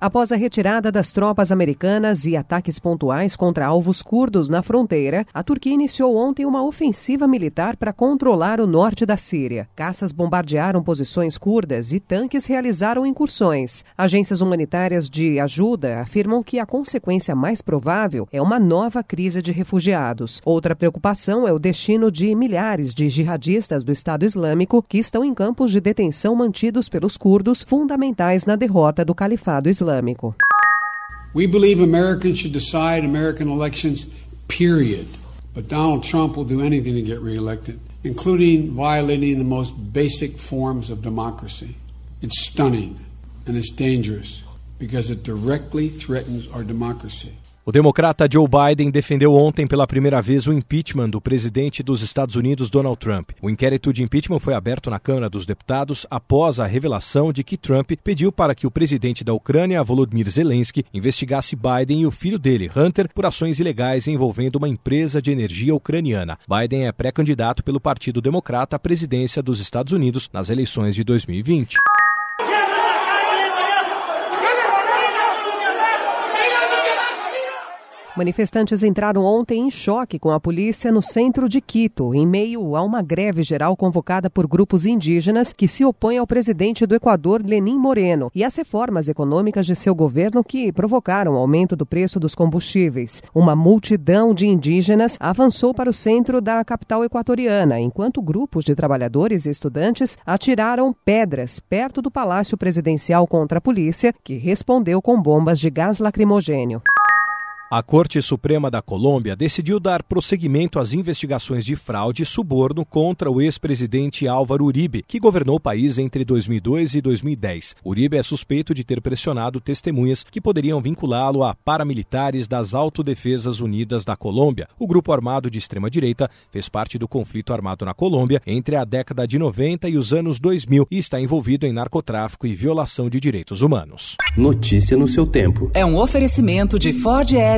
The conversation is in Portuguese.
Após a retirada das tropas americanas e ataques pontuais contra alvos curdos na fronteira, a Turquia iniciou ontem uma ofensiva militar para controlar o norte da Síria. Caças bombardearam posições curdas e tanques realizaram incursões. Agências humanitárias de ajuda afirmam que a consequência mais provável é uma nova crise de refugiados. Outra preocupação é o destino de milhares de jihadistas do Estado Islâmico que estão em campos de detenção mantidos pelos curdos, fundamentais na derrota do Califado Islâmico. Islâmico. We believe Americans should decide American elections, period. But Donald Trump will do anything to get reelected, including violating the most basic forms of democracy. It's stunning and it's dangerous because it directly threatens our democracy. O democrata Joe Biden defendeu ontem pela primeira vez o impeachment do presidente dos Estados Unidos, Donald Trump. O inquérito de impeachment foi aberto na Câmara dos Deputados após a revelação de que Trump pediu para que o presidente da Ucrânia, Volodymyr Zelensky, investigasse Biden e o filho dele, Hunter, por ações ilegais envolvendo uma empresa de energia ucraniana. Biden é pré-candidato pelo Partido Democrata à presidência dos Estados Unidos nas eleições de 2020. Manifestantes entraram ontem em choque com a polícia no centro de Quito, em meio a uma greve geral convocada por grupos indígenas que se opõem ao presidente do Equador, Lenin Moreno, e às reformas econômicas de seu governo que provocaram o aumento do preço dos combustíveis. Uma multidão de indígenas avançou para o centro da capital equatoriana, enquanto grupos de trabalhadores e estudantes atiraram pedras perto do Palácio Presidencial contra a polícia, que respondeu com bombas de gás lacrimogênio. A Corte Suprema da Colômbia decidiu dar prosseguimento às investigações de fraude e suborno contra o ex-presidente Álvaro Uribe, que governou o país entre 2002 e 2010. Uribe é suspeito de ter pressionado testemunhas que poderiam vinculá-lo a paramilitares das Autodefesas Unidas da Colômbia. O grupo armado de extrema-direita fez parte do conflito armado na Colômbia entre a década de 90 e os anos 2000 e está envolvido em narcotráfico e violação de direitos humanos. Notícia no seu tempo. É um oferecimento de Ford Edge